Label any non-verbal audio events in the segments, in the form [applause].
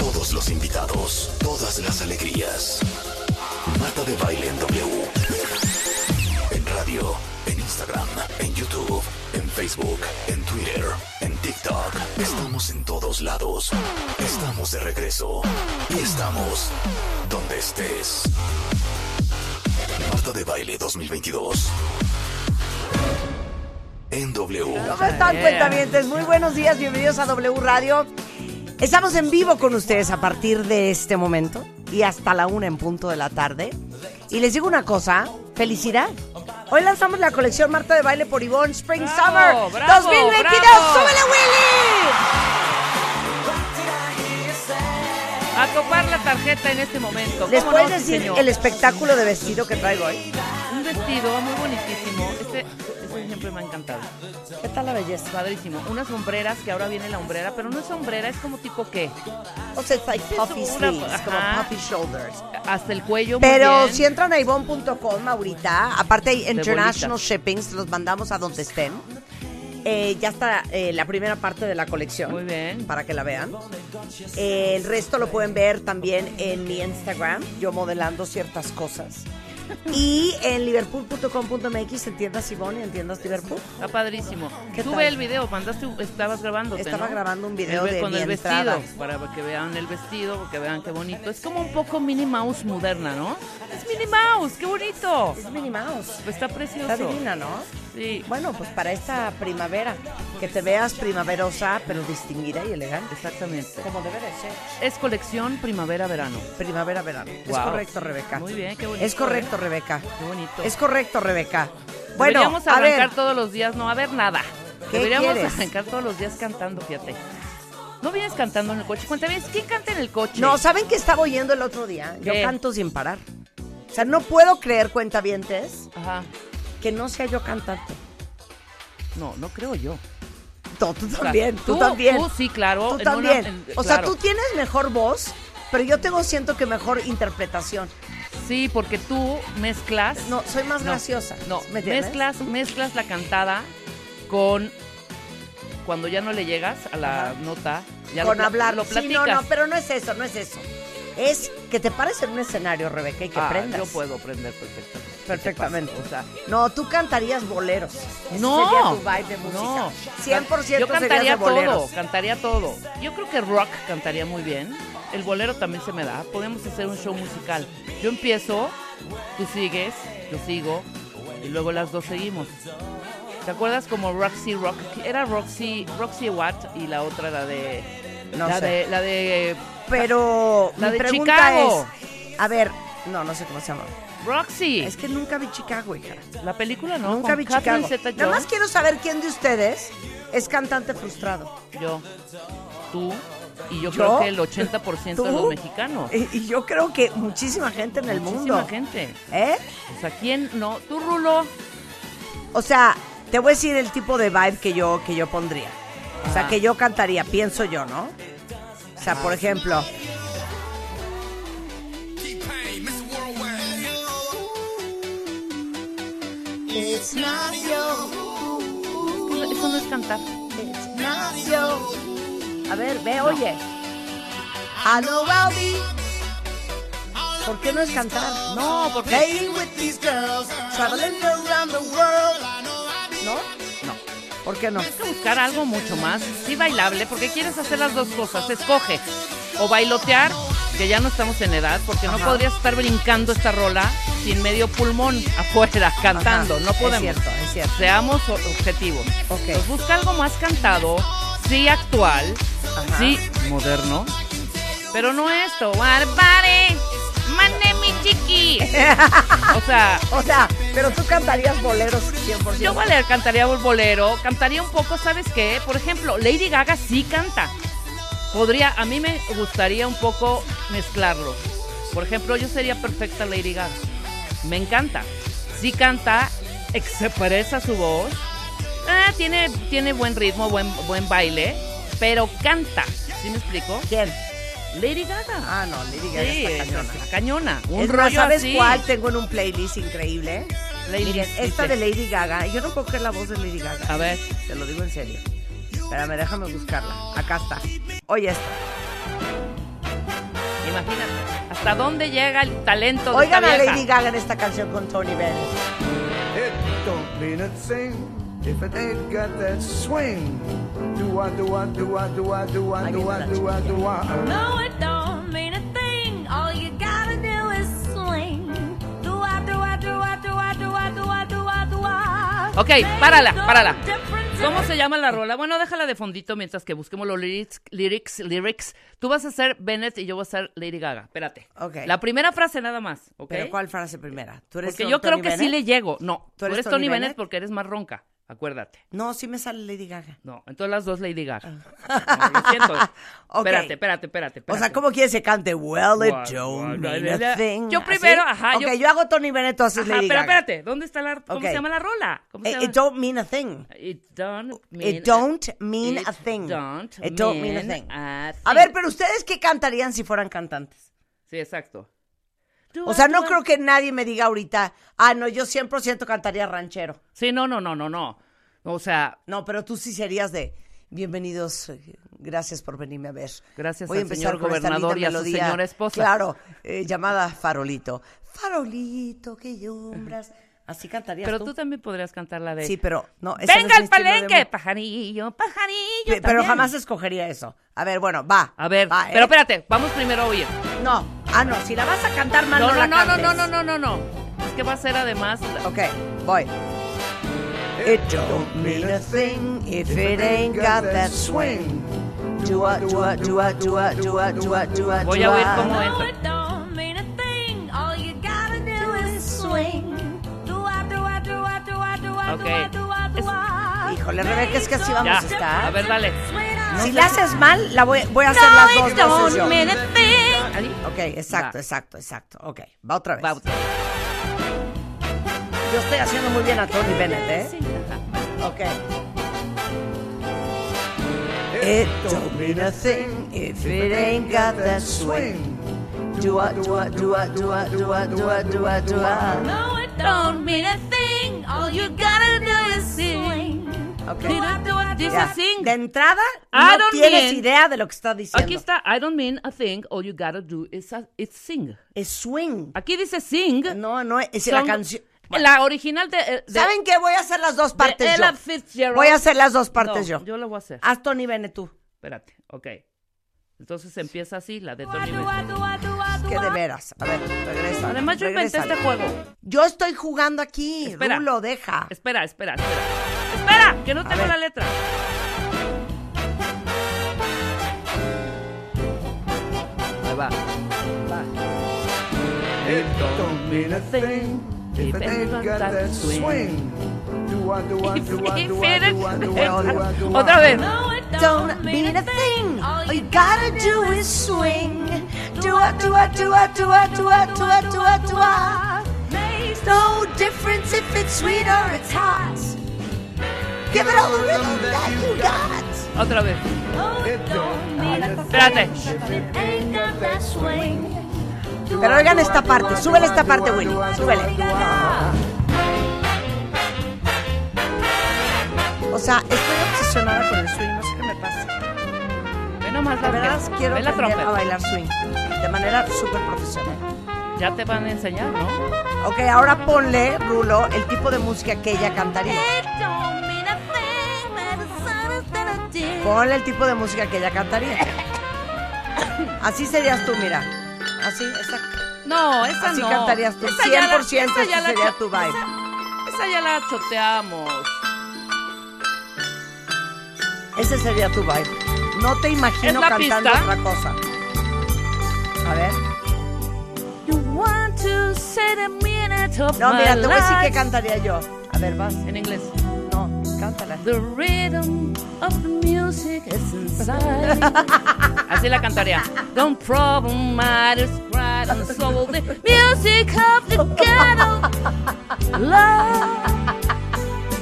Todos los invitados, todas las alegrías. Marta de Baile en W. En radio, en Instagram, en YouTube, en Facebook, en Twitter, en TikTok. Estamos en todos lados. Estamos de regreso. Y estamos donde estés. Marta de Baile 2022. En W. ¿Cómo están, cuentavientes? Muy buenos días, bienvenidos a W Radio. Estamos en vivo con ustedes a partir de este momento y hasta la una en punto de la tarde. Y les digo una cosa, felicidad. Hoy lanzamos la colección Marta de Baile por Ivonne Spring Bravo, Summer bravo, 2022. bravo. ¡Súbele, Willy! A topar la tarjeta en este momento. ¿Les ¿Cómo no, puedes decir señor? el espectáculo de vestido que traigo hoy? Un vestido muy bonitísimo. Este, este siempre me ha encantado. ¿Qué tal la belleza? Padrísimo. Unas sombreras, que ahora viene la hombrera, pero no es sombrera, es como tipo qué. O sea, es like Sí, es puffy una- sleeves, como puffy shoulders. Hasta el cuello muy Pero bien. si entran a ivon.com ahorita, aparte hay international bolitas. shipping, se los mandamos a donde estén. Eh, ya está eh, la primera parte de la colección. Muy bien. Para que la vean. Eh, el resto lo pueden ver también en mi Instagram, yo modelando ciertas cosas. Y en liverpool.com.mx en tiendas Ivonne y en tiendas Liverpool. Está padrísimo. ¿Qué Sube tal? el video, mandaste, estabas grabando. Estaba grabando un video de con mi el entrada. vestido, para que vean el vestido, que vean qué bonito. Es como un poco Minnie Mouse moderna, ¿no? Es Minnie Mouse, qué bonito. Es Minnie Mouse. Está Está precioso. divina, ¿no? Sí, Bueno, pues para esta primavera, que te veas primaverosa, pero distinguida y elegante. exactamente. Como debe de ser. Es colección primavera-verano. Primavera-verano. Es correcto, Rebeca. Muy bien, qué bonito. Es correcto, ¿eh? Rebeca. Qué bonito. Es correcto, Rebeca. Bueno, Deberíamos a arrancar ver, todos los días, no, a ver nada. ¿Qué Deberíamos quieres? arrancar todos los días cantando, fíjate. ¿No vienes cantando en el coche? Cuéntame, ¿quién canta en el coche? no, ¿saben qué estaba oyendo el otro día? Yo ¿Qué? canto sin parar. O sea, no puedo creer, cuentavientes, Ajá. que no sea yo cantante. No, no creo yo. No, tú también, tú, también. Tú sí, claro. Tú una- también. en- o sea, claro. tú tienes mejor voz, pero yo tengo, siento que mejor interpretación. Sí, porque tú mezclas. No, soy más No, graciosa. No, ¿Me mezclas, mezclas la cantada con cuando ya no le llegas a la Ajá. nota, ya con lo, hablar. lo sí, no, no, pero no es eso, no es eso. Es que te pares en un escenario, Rebeca, y que Ah, aprendas. Yo puedo aprender perfectamente. Perfectamente. O sea, No, tú cantarías boleros. Ese no. sería tu vibe de música. No. 100% Yo cantaría de boleros. todo, cantaría todo. Yo creo que rock cantaría muy bien. El bolero también se me da. Podemos hacer un show musical. Yo empiezo, tú sigues, yo sigo y luego las dos seguimos. ¿Te acuerdas como Roxy Rock? Era Roxy, Roxy Watt y la otra la de No la sé. de la de Pero La mi de pregunta Chicago. es, a ver, no, no sé cómo se llama. Roxy. Es que nunca vi Chicago, hija. la película no, nunca con vi Catherine Chicago. Nada más quiero saber quién de ustedes es cantante frustrado. Yo, tú y yo, ¿Yo? creo que el 80% de los mexicanos. Y, y yo creo que muchísima gente en el Muchísima mundo. gente. ¿Eh? O sea, ¿quién no? Tú, Rulo. O sea, te voy a decir el tipo de vibe que yo, que yo pondría. O sea, que yo cantaría, pienso yo, ¿no? O sea, por ejemplo, Eso no es cantar. Ignacio. A ver, ve, oye. I know I'll be. ¿Por qué no es cantar? No, porque. Playing with these girls, traveling around the world. ¿No? No. ¿Por qué no? Tienes que buscar algo mucho más, sí bailable, porque quieres hacer las dos cosas. Escoge. O bailotear, que ya no estamos en edad, porque no podrías estar brincando esta rola sin medio pulmón [laughs] afuera, cantando. Ajá, No podemos. Es cierto, es cierto. Seamos objetivos. Ok. Entonces, busca algo más cantado, sí actual, Ajá. sí moderno, pero no esto. It? Mande mi chiqui. [laughs] O sea, O sea, pero tú cantarías boleros 100%. yo Valer cantaría un bolero, cantaría un poco, ¿sabes qué? Por ejemplo, Lady Gaga sí canta. Podría, a mí me gustaría un poco mezclarlo. Por ejemplo, yo sería perfecta Lady Gaga. Me encanta. Sí canta, expresa su voz. Ah, tiene, tiene buen ritmo, buen, buen baile, pero canta. ¿Sí me explico? ¿Quién? Lady Gaga. Ah, no, Lady Gaga Sí, está cañona. está cañona. Un Es más, rollo ¿sabes así. cuál tengo en un playlist increíble? Playlist, Miren, esta dice. de Lady Gaga, yo no puedo creer la voz de Lady Gaga. A ver. Te lo digo en serio. Espérame, déjame buscarla. Acá está. Oye esto. Imagínate. ¿Hasta dónde llega el talento de Oigan esta a vieja? Lady Gaga en esta canción con Tony Bennett. It don't mean a thing if it ain't got that swing. Do I do I do I do I do I do I do I do I. No, it don't mean a thing. All you gotta do is swing. Do I, do I, do I, do I, do I, do I, do I, do I. Ok, párala, párala. ¿Cómo se llama la rola? Bueno, déjala de fondito mientras que busquemos los lyrics, lyrics, lyrics. Tú vas a ser Bennett y yo voy a ser Lady Gaga. Espérate. Ok. La primera frase nada más, ¿ok? Pero ¿cuál frase primera? ¿Tú eres Porque Tony yo creo que sí Bennett? le llego. No, tú eres, Tony, Bennett? Bennett? porque eres más ronca. Acuérdate. No, sí me sale Lady Gaga. No, entonces las dos Lady Gaga. No, lo siento. [laughs] Espérate, espérate, espérate, O sea. ¿cómo quieres que cante? Well, it What, don't what, mean what, a thing. Yo primero, ¿Así? ajá, Ok, yo- yo hago Tony Bennett, tú haces Lady pero Gaga. espérate, ¿dónde está la cómo se llama la rola? ¿Cómo se llama? It don't mean a thing. It don't mean It don't mean a thing. Don't It don't mean a thing. a A thing. ver, pero ustedes qué cantarían si fueran cantantes? Sí, exacto. O sea, no creo que nadie me diga ahorita, ah, no, yo 100% cantaría ranchero. Sí, no, no, no, no, no. O sea, No, pero tú sí serías de, bienvenidos, gracias por venirme a ver. Gracias Voy a al empezar señor gobernador y a su señora esposa. Claro, eh, llamada Farolito. Farolito, que lloras. Así cantarías pero tú. tú también podrías cantar la de Sí, pero no. Venga al palenque, pajarillo, pajarillo. Pe- Pero jamás escogería eso. A ver, bueno, va. A ver, va, ¿eh? pero espérate, vamos primero a oír. No, ah, no, si la vas a cantar mal, No, no, no, la no, no, cantes. no, no, no, no, no. Es que va a ser además Ok, voy. It don't mean a thing if it ain't got that swing. Do a, do a, do a, do a, do a, do a, do a, Voy do a oír a. cómo No, entra. it don't mean a thing. All you gotta do is swing. Híjole, Rebeca, es que así vamos Ya, a estar. a ver, dale. Si la haces mal, la voy, voy a hacer No, las dos veces don't yo. mean a thing. Ahí. Ok, exacto, Va. exacto, exacto. Ok, va otra vez. Va otra vez. Yo estoy haciendo muy bien a Tony Bennett, ¿eh? Sí, ajá. Ok. It don't mean a thing if it ain't got that swing. Do a, do a, do a, do a, do a, do a, do a, do a. No, it don't mean a thing. All you is swing. Ok. Do I, do Dice I. Ya, sing. De entrada, I no don't tienes mean- idea de lo que está diciendo. Aquí está, I don't mean a thing, all you gotta do is, a- is sing. Es swing. Aquí dice sing. No, no, es la Son- canción. La original de, eh, de- ¿Saben qué? Voy a hacer las dos de partes Ella yo. Fitzgerald. Voy a hacer las dos partes No, yo. Yo lo voy a hacer. Haz Tony Bennett tú. Espérate, ok. Entonces empieza así, la de Tony Bennett. Que de veras. A ver, regresa. Además yo inventé regrésale. este juego. Yo estoy jugando aquí. Espera. Rulo, deja. Espera, espera, espera. ¡Espera! Que no tengo la letra. Ahí va. Va. It don't mean a thing if it ain't got that swing. Do I, do I, do I, do I, do I, do I, do I, do I. Otra vez. No, it Don't mean a thing. All you gotta do is swing. Do a, do a, do a, do a, do a, do a, do a, do a. Makes No difference if it's sweet or it's hot. Give it all the rhythm that you got. Otra vez. Espérate. Pero oigan esta parte. Súbele esta parte, Willy. Súbele. O sea, estoy obsesionada con el swing. No sé qué me pasa. Ve nomás De la verdad quiero aprender a bailar swing. De manera súper profesional. Ya te van a enseñar, ¿no? Ok, ahora ponle, Rulo, el tipo de música que ella cantaría. Ponle el tipo de música que ella cantaría. Así serías tú, mira. Así, exacto. No, esa Así no. cantarías tú. Esa ya la- 100% esa ya ese la sería tu vibe. Esa, esa ya la choteamos. Ese sería tu vibe. No te imagino ¿Es la cantando pista? otra cosa. A ver. You want to say the minute of No, mira, te voy a decir qué life. cantaría yo. A ver, vas. En inglés. The rhythm of the music is inside. [laughs] Así la cantaría. Don't problem matters right and soul, the music of the ghetto. Love,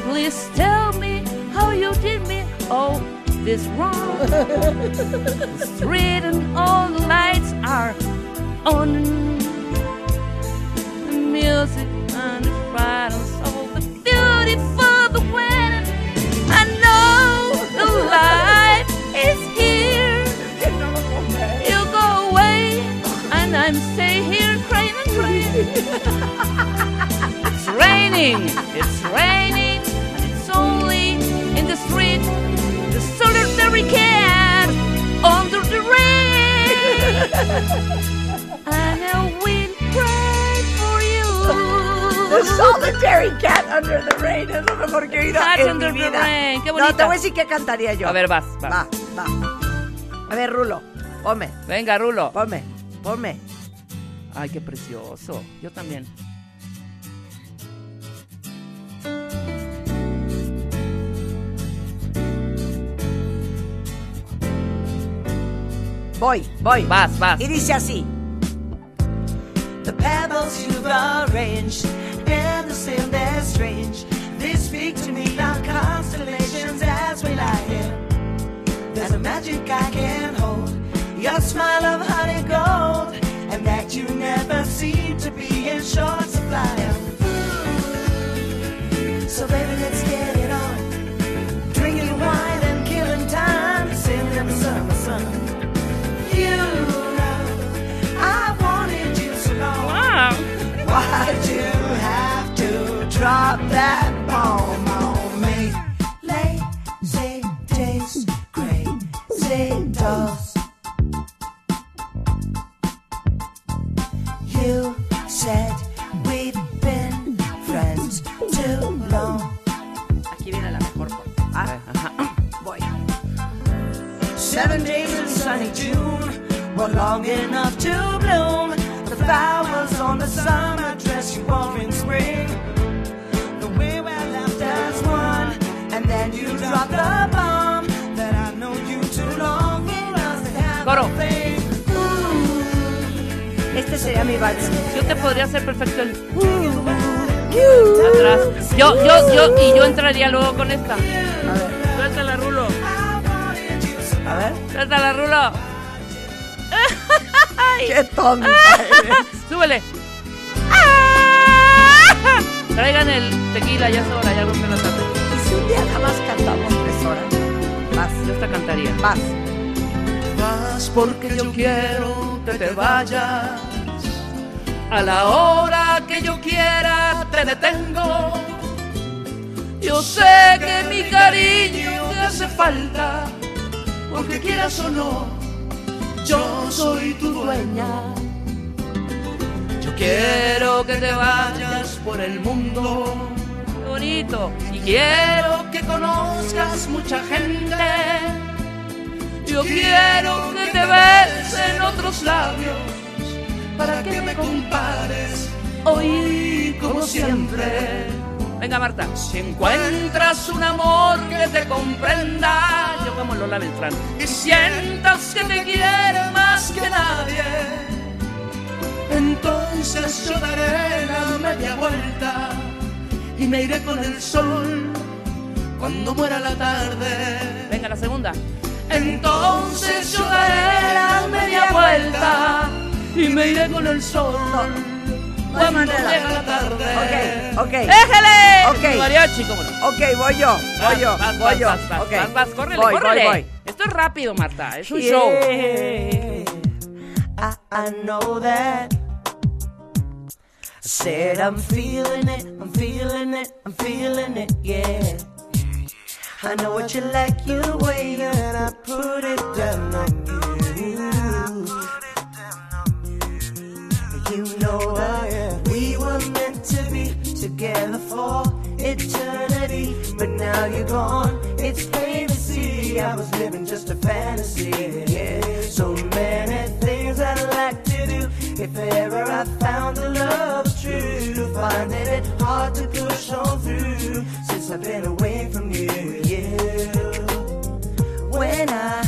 please tell me how you did me all this wrong. The street and all the lights are on. The music and the pride and soul, the beauty is here. You go away, and I'm stay here crying and crying. it's raining, it's raining, and it's only in the street. The solitary cat under the rain. [laughs] The solitary cat under the rain es lo mejor que he oído Cat en under mi the vida. rain, qué No, bonita. te voy a decir qué cantaría yo. A ver, vas, vas. Va, va. A ver, Rulo, ponme, Venga, Rulo. ponme, ponme. Ay, qué precioso. Yo también. Voy, voy. Vas, vas. Y dice así. The pebbles you've arranged the same they're strange. They speak to me like constellations as we lie here. There's a magic I can't hold, your smile of honey gold, and that you never seem to be in short supply. So baby, let's get con esta. A ver, Suéltala, Rulo. a ver. Suéltala, Rulo. [laughs] Qué tonta eres. [laughs] Súbele. [laughs] Traigan el tequila, ya es hora, ya rompe la tarde. Y si un día nada más cantamos tres horas. Vas, Yo esta cantaría. vas. Vas porque yo quiero que te vayas. A la hora que yo quiera te detengo. Yo sé que mi cariño te hace falta. Porque quieras o no, yo soy tu dueña. Yo quiero que te vayas por el mundo. Bonito. Y quiero que conozcas mucha gente. Yo quiero que te besen otros labios para que me compares hoy como siempre. Venga Marta, si encuentras un amor que te comprenda, yo como Lola Beltrán, y sientas que te quiere más que nadie, entonces yo daré la media vuelta y me iré con el sol cuando muera la tarde. Venga la segunda. Entonces yo daré la media vuelta y me iré con el sol. Cuando llega la tarde. Ok. Ok. Mariachi, cómo no. Ok, voy yo, voy yo, Vas, voy vas, yo. vas, vas, Ok. vas, córrele, Voy, voy, córrele. voy. Esto es rápido, Marta. Es un Yeah. show. I, I know that. I said I'm feeling it, I'm feeling it, I'm feeling it, yeah. I know what you like, you way that I put it down on you. You know that together for eternity, but now you're gone. It's plain to see I was living just a fantasy. Yeah, so many things I'd like to do if ever I found the love true. Finding it hard to push on through since I've been away from you. Yeah, when I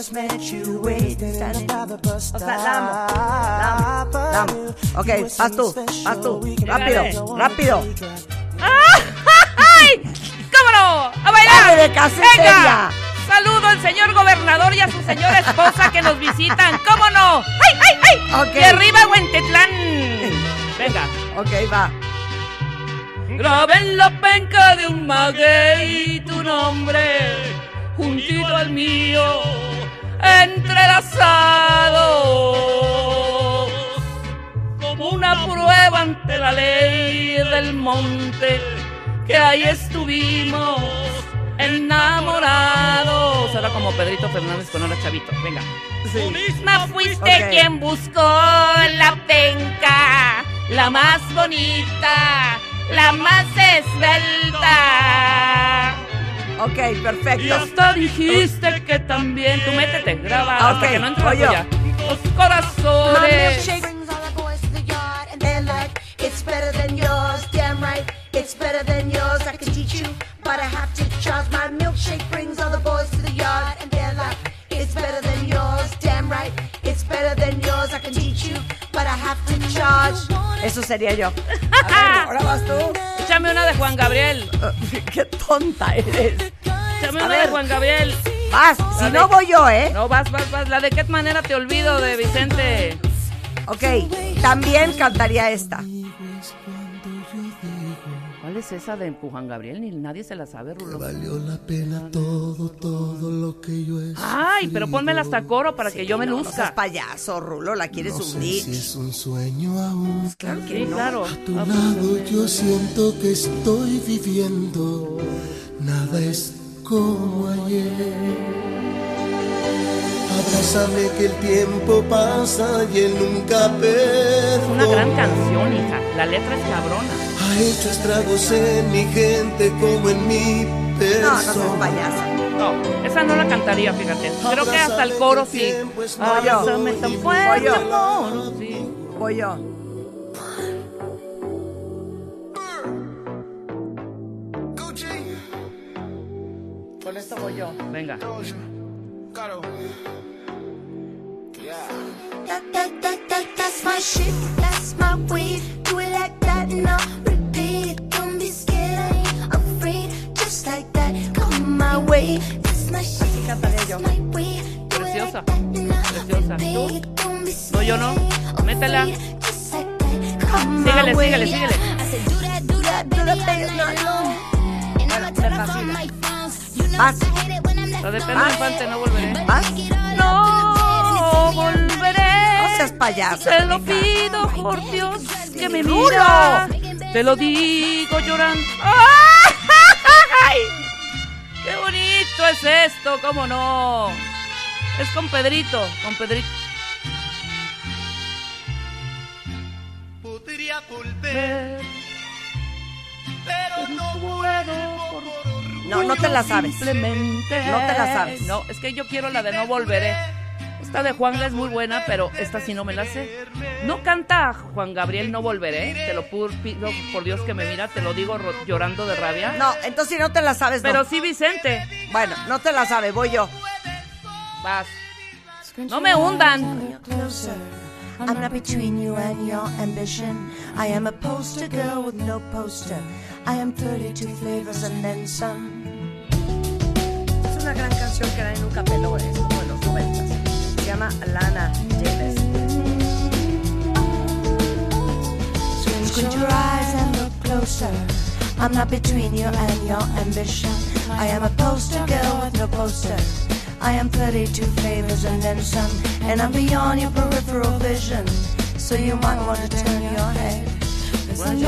just met you waiting by the bus O sea, la amo, la amo, la amo. Ok, vas tú, vas tú. Rápido, rápido. ¡Ay! ¡Cómo no! ¡A bailar! De seria. Saludo al señor gobernador y a su señora esposa que nos visitan. ¿Cómo no? ¡Ay, ay, ay! Ok. Y arriba Huentetlán. Venga. Ok, va. Grabé en la penca de un maguey tu nombre, juntito al mío, entrelazados, como una prueba ante la ley del monte, que ahí estuvimos enamorados. Ahora como Pedrito Fernández con ahora chavito, venga. Misma fuiste quien buscó la penca, la más bonita, la más esbelta. Ok, Y perfecto. hasta dijiste que también. Tú métete, graba Ok, hasta que no entre yo. Los My corazones. milkshake brings all the boys to the yard, and they're like, "It's better than yours, damn right. It's better than yours. I can teach you, but I have to charge." My milkshake brings all the boys to the yard, and they're like, "It's better than yours, damn right. It's better than yours. I can teach you, but I have to charge." Eso sería yo. [laughs] A ver, ahora vas tú. Juan Gabriel. [laughs] Qué tonta eres. Échame una de Juan Gabriel. Vas, si no voy yo, ¿eh? No, vas, vas, vas. La de qué manera te olvido de Vicente. Ok, también cantaría esta. ¿Cuál es esa de Juan Gabriel? Ni nadie se la sabe, Rulo. Valió la pena todo, todo lo que yo he Ay, pero pónmela hasta coro para que yo me No, no seas luzca. payaso, Rulo, la quieres No sé hundir. si es un sueño aún. Claro que Sí, no. claro. A tu lado yo siento que estoy viviendo. Nada es como ayer. Abrázame que el tiempo pasa y él nunca Es una gran perdona. canción, hija. La letra es cabrona. Ha hecho estragos en mi gente como en mi No, no seas persona. payaso. No, esa no la cantaría, fíjate. Creo que hasta el coro sí. Fuerte, yo. amor. Sí. Voy yo. Con esto voy yo. Venga. That, that, that, that, that's my shit, that's my way. Do it like that and Preciosa, preciosa. No, yo no. Métela. Síguele, síguele, síguele. De Pedro. Infante no volveré. All No volveré. No seas payaso. Te lo pido por Dios que me mira. Te lo digo llorando. [laughs] ¡Ay! ¡Qué bonito es esto! ¿Cómo no? Es con Pedrito, con Pedrito. Podría volver, pero no puedo. No, no te la sabes. Simplemente. No te la sabes. No, es que yo quiero la de No Volveré. Esta de Juanga es muy buena, pero esta sí no me la sé. No canta Juan Gabriel No Volveré. Te lo pido por Dios que me mira, te lo digo llorando de rabia. No, entonces si no te la sabes, no. Pero sí, Vicente. Bueno, no te la sabes, voy yo. Vas. No me hundan. I'm not between you and your ambition. I am a poster girl with no poster. I am 32 flavors and then some. Es una gran canción que peló, es como de los noventas. Se llama Lana Davis. Squint your eyes and look closer. I'm not between you and your ambition. I am a poster girl with no poster. I am 32 flavors and then some. And I'm beyond your peripheral vision. So you might want to turn your head.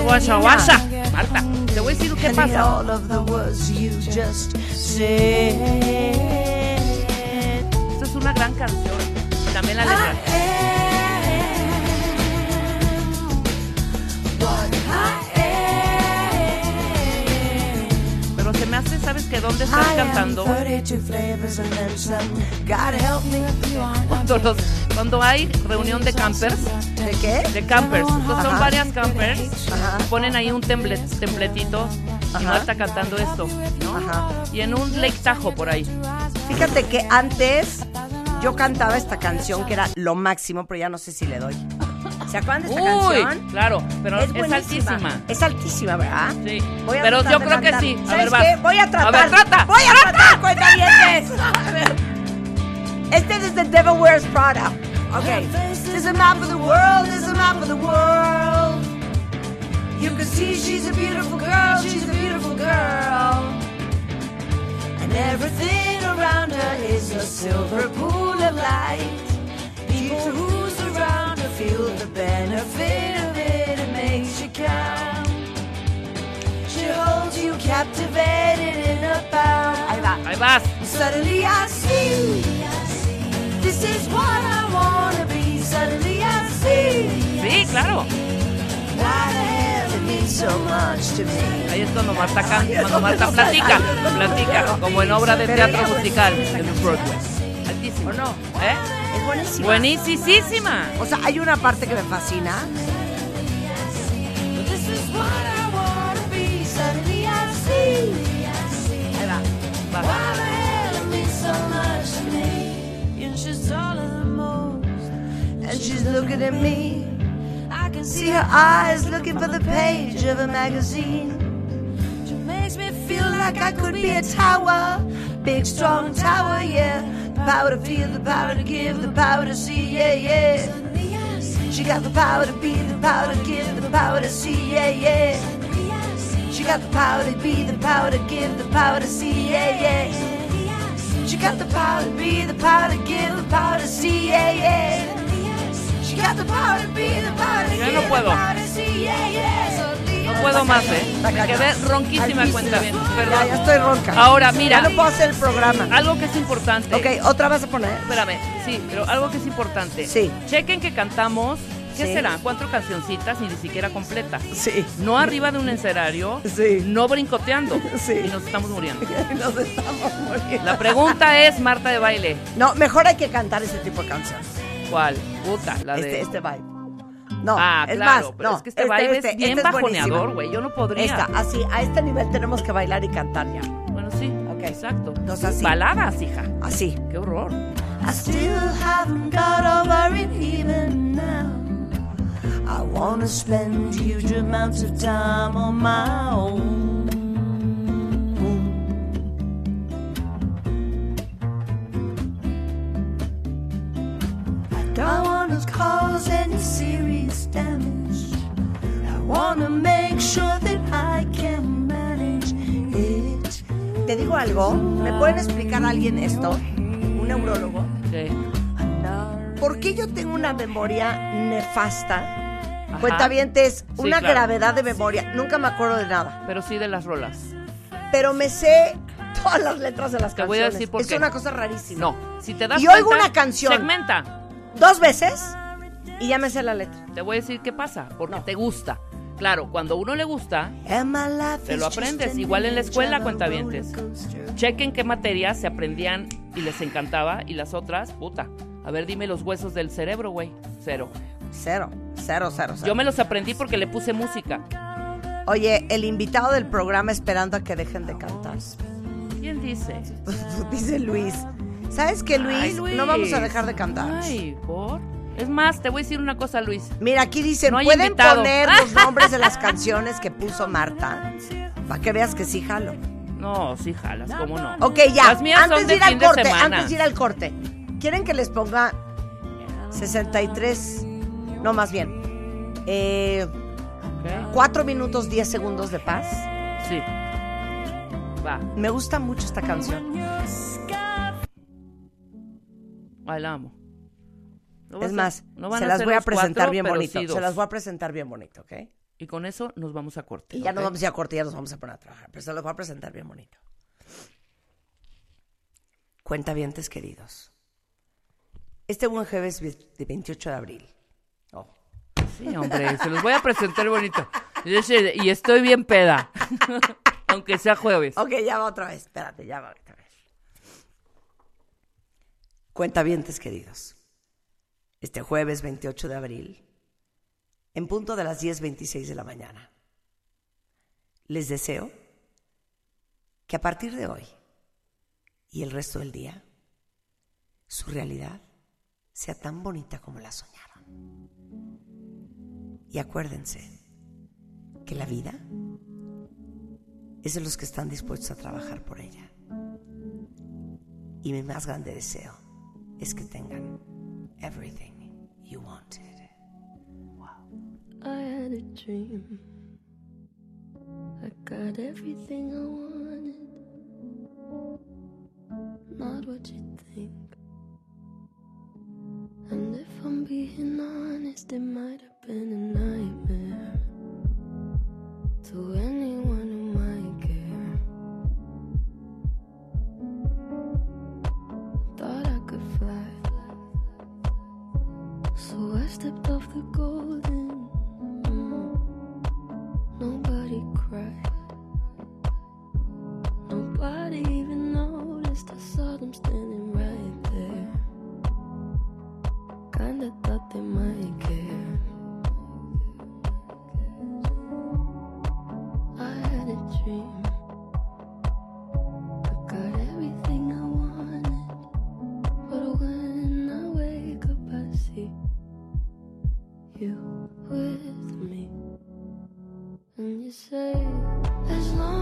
Guacha, guacha. Marta, te voy a decir qué pasa. all of the words you just said. Esta es una gran canción. También la letra. Ah, que ¿Dónde estás cantando? Cuando, los, cuando hay reunión de campers, ¿De qué? de campers. Entonces son varias campers. Ajá. Ponen ahí un templetito y Ajá. Marta cantando esto. ¿no? Ajá. Y en un Lake Tahoe por ahí. Fíjate que antes yo cantaba esta canción que era lo máximo, pero ya no sé si le doy. ¿Se acuerdan de esta Uy, canción? claro, pero es, buenísima. altísima. Es altísima, ¿verdad? Sí. Voy a pero yo creo que sí. A ver, vas. qué? Voy a tratar. A ver, trata. Voy a tratar, cuentavientes. A ver. Este es The Devil Wears Prada. Okay. There's a map of the world, there's a map of the world. You can see she's a beautiful girl, she's a beautiful girl. And everything around her is a silver pool of light. People who feel the benefit of it, it makes you count. She holds you captivated in. Ahí va. Ahí vas. Suddenly I see, this is what I wanna be. Suddenly I see, Sí, claro. why the hell it means so much to me. Ahí es cuando Marta canta, cuando Marta platica, platica, como en obra de teatro musical en el Broadway. Altísimo. ¿O no? ¿Eh? Es buenísima. Buenísima. O sea, hay una parte que me fascina. This is what I wanna be. Suddenly I see. Ahí va. Va. Why the hell it means so much to me. And she's taller than most. And she's looking at me. I can see her eyes looking for the page of a magazine. She makes me feel like I could be a tower. Big, strong tower, yeah. The power to feel, the power to give, the power to see, yeah, yeah. She got the power to be, the power to give, the power to see, yeah, yeah. She got the power to be, the power to give, the power to see, yeah, yeah. She got the power to be, the power to give, the power to see, yeah, yeah. She got the power to be, the power to give, the power to see, yeah, yeah. Puedo más, ¿eh? Me quedé ronquísima cuenta bien. Perdón. Ya, ya estoy ronca. Ahora, mira. Ya no puedo hacer el programa. Algo que es importante. Ok, ¿otra vas a poner? Espérame, sí, pero algo que es importante. Sí. Chequen que cantamos, ¿qué Sí. será? Cuatro cancioncitas y ni siquiera completas. Sí. No arriba de un escenario, Sí. no brincoteando. Sí. Y nos estamos muriendo. [laughs] Nos estamos muriendo. La pregunta es, Marta de baile, No, mejor hay que cantar ese tipo de canciones. ¿cuál? Puta, la de... Este, este vibe. No, ah, es claro, más, pero no, es que este, vibe es bien este bajoneador, güey. Yo no podría. Esta, así, a este nivel tenemos que bailar y cantar ya. Bueno, sí, Ok. exacto. Entonces, así. Baladas, hija. Así. Qué horror. I still haven't got over it even now. I wanna spend huge amounts of time on my own. I wanna make sure that I can manage it. Te digo algo, ¿me pueden explicar a alguien esto? Un neurólogo. Sí. ¿Por qué yo tengo una memoria nefasta? Ajá. Cuentavientes, Sí, una claro. gravedad de memoria. Nunca me acuerdo de nada. Pero sí de las rolas. Pero me sé todas las letras de las Te voy a canciones. decir por es qué. una cosa rarísima. No, si te das Y oigo cuenta, una canción. Segmenta. Dos veces y ya me sé la letra. Te voy a decir qué pasa, porque te gusta. Claro, cuando a uno le gusta, te lo aprendes. Igual en la escuela, cuentavientes. Chequen qué materias se aprendían y les encantaba y las otras, puta. A ver, dime los huesos del cerebro, güey. Cero. Cero, cero, cero, cero. Yo me los aprendí porque le puse música. Oye, el invitado del programa esperando a que dejen de cantar. ¿Quién dice? [laughs] Dice Luis. ¿Sabes qué, Luis? Ay, Luis. No vamos a dejar de cantar. Ay, ¿por? Es más, te voy a decir una cosa, Luis. Mira, aquí dicen, No ¿pueden invitado. poner los [laughs] nombres de las canciones que puso Marta? Para que veas que sí jalo. No, sí jalas, ¿cómo no? Ok, ya. Las mías antes son de de ir al de corte, antes de ir al corte. ¿Quieren que les ponga 63? No, más bien. Eh, Ok. 4 minutos 10 segundos de paz. Sí. Va. Me gusta mucho esta canción. Ay, la amo. No Es más, no van se a las voy a presentar cuatro, bien bonito. sí se las voy a presentar bien bonito, ¿ok? Y con eso nos vamos a corte. Y ya ¿ok? nos vamos a corte, ya nos vamos a poner a trabajar. Pero se los voy a presentar bien bonito. Cuentavientes queridos. Este buen jueves de 28 de abril. Oh. Sí, hombre, se los voy a presentar bonito. Y estoy bien peda. [laughs] Aunque sea jueves. Ok, ya va otra vez. Espérate, ya va otra vez. Cuentavientes queridos este jueves 28 de abril, en punto de las 10.26 de la mañana. Les deseo que a partir de hoy y el resto del día, su realidad sea tan bonita como la soñaron. Y acuérdense que la vida es de los que están dispuestos a trabajar por ella. Y mi más grande deseo es que tengan everything. you wanted. Wow. I had a dream. I got everything I wanted. Not what you think. And if I'm being honest, it might have been say as long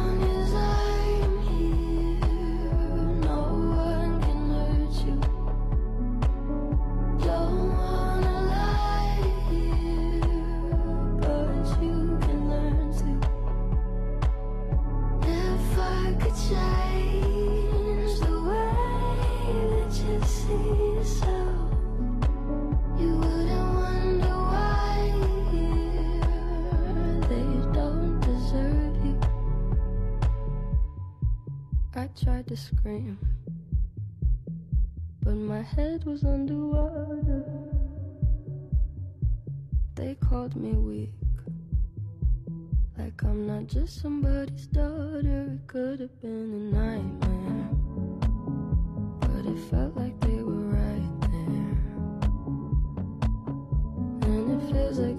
Is it?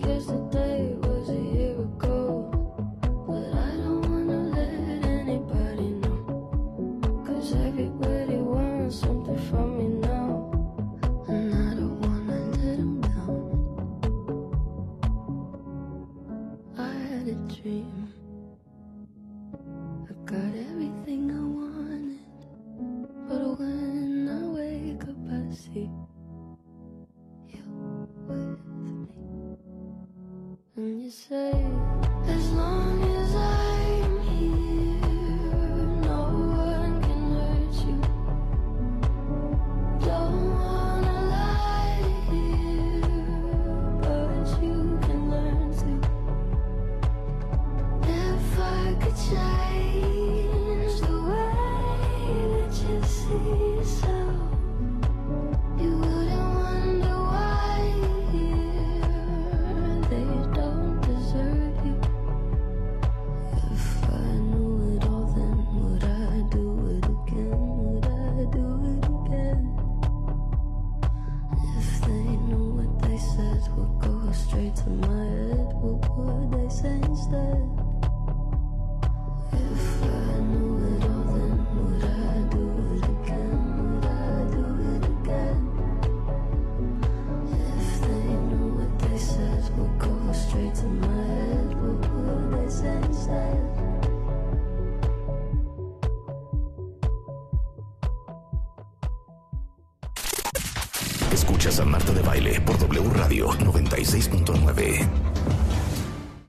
see.